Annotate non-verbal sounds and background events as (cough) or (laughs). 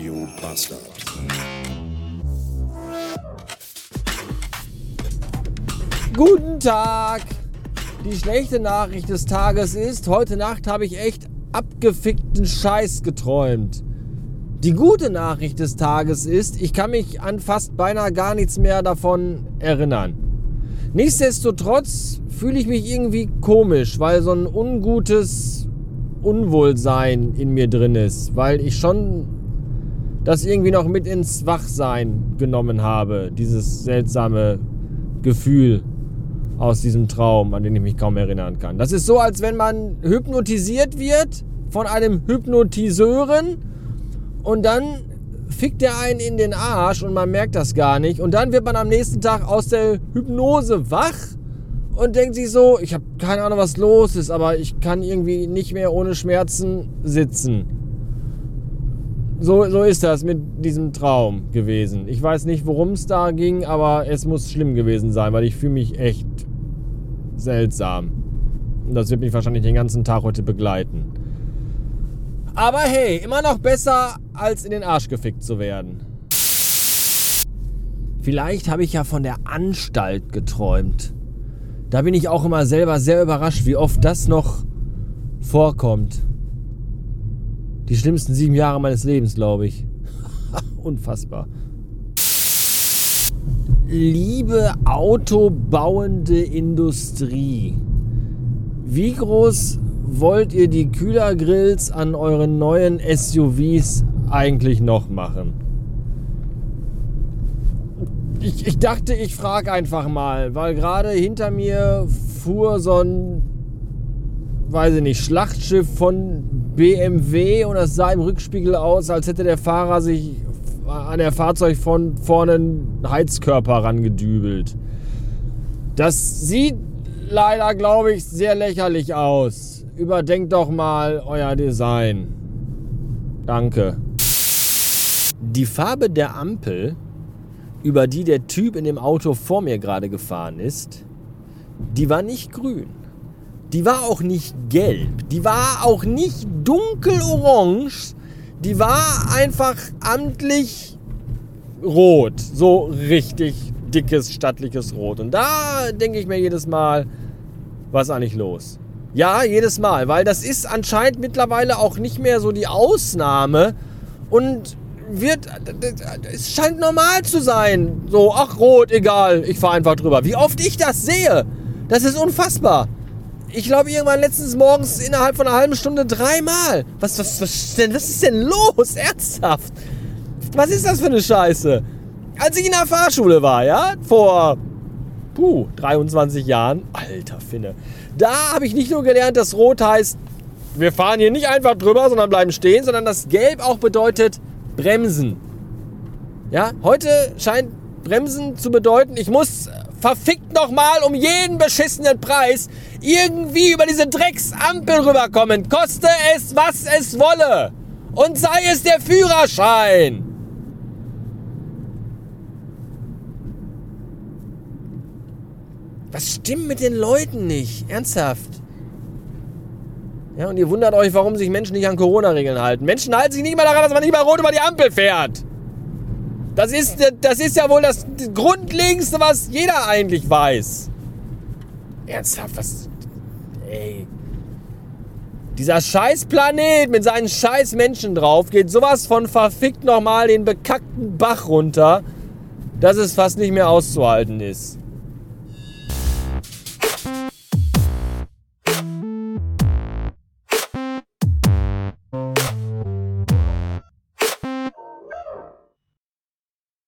Radio Bastard. Guten Tag! Die schlechte Nachricht des Tages ist, heute Nacht habe ich echt abgefickten Scheiß geträumt. Die gute Nachricht des Tages ist, ich kann mich an fast beinahe gar nichts mehr davon erinnern. Nichtsdestotrotz fühle ich mich irgendwie komisch, weil so ein ungutes Unwohlsein in mir drin ist, weil ich schon das irgendwie noch mit ins Wachsein genommen habe, dieses seltsame Gefühl aus diesem Traum, an den ich mich kaum erinnern kann. Das ist so, als wenn man hypnotisiert wird von einem Hypnotiseuren und dann fickt er einen in den Arsch und man merkt das gar nicht. Und dann wird man am nächsten Tag aus der Hypnose wach und denkt sich so, ich habe keine Ahnung, was los ist, aber ich kann irgendwie nicht mehr ohne Schmerzen sitzen. So, so ist das mit diesem Traum gewesen. Ich weiß nicht, worum es da ging, aber es muss schlimm gewesen sein, weil ich fühle mich echt seltsam. Und das wird mich wahrscheinlich den ganzen Tag heute begleiten. Aber hey, immer noch besser, als in den Arsch gefickt zu werden. Vielleicht habe ich ja von der Anstalt geträumt. Da bin ich auch immer selber sehr überrascht, wie oft das noch vorkommt. Die schlimmsten sieben Jahre meines Lebens, glaube ich. (laughs) Unfassbar. Liebe autobauende Industrie, wie groß wollt ihr die Kühlergrills an euren neuen SUVs eigentlich noch machen? Ich, ich dachte, ich frage einfach mal, weil gerade hinter mir fuhr so ein, weiß ich nicht, Schlachtschiff von BMW und es sah im Rückspiegel aus, als hätte der Fahrer sich an der Fahrzeug von vorne einen Heizkörper rangedübelt. Das sieht leider, glaube ich, sehr lächerlich aus. Überdenkt doch mal euer Design. Danke. Die Farbe der Ampel, über die der Typ in dem Auto vor mir gerade gefahren ist, die war nicht grün. Die war auch nicht gelb. Die war auch nicht dunkelorange. Die war einfach amtlich rot. So richtig dickes, stattliches Rot. Und da denke ich mir jedes Mal, was ist eigentlich los? Ja, jedes Mal, weil das ist anscheinend mittlerweile auch nicht mehr so die Ausnahme und wird, es scheint normal zu sein. So, ach rot, egal, ich fahre einfach drüber. Wie oft ich das sehe, das ist unfassbar. Ich glaube, irgendwann letztens morgens innerhalb von einer halben Stunde dreimal. Was, was, was, ist denn, was ist denn los? Ernsthaft? Was ist das für eine Scheiße? Als ich in der Fahrschule war, ja, vor puh, 23 Jahren, alter Finne, da habe ich nicht nur gelernt, dass Rot heißt, wir fahren hier nicht einfach drüber, sondern bleiben stehen, sondern dass Gelb auch bedeutet bremsen. Ja, heute scheint bremsen zu bedeuten, ich muss verfickt nochmal um jeden beschissenen Preis irgendwie über diese Drecksampel rüberkommen. Koste es, was es wolle. Und sei es der Führerschein. Was stimmt mit den Leuten nicht? Ernsthaft. Ja, und ihr wundert euch, warum sich Menschen nicht an Corona-Regeln halten. Menschen halten sich nicht mal daran, dass man nicht mal rot über die Ampel fährt. Das ist, das ist ja wohl das Grundlegendste, was jeder eigentlich weiß. Ernsthaft, was. Ey. Dieser scheiß Planet mit seinen scheiß Menschen drauf geht sowas von verfickt nochmal den bekackten Bach runter, dass es fast nicht mehr auszuhalten ist.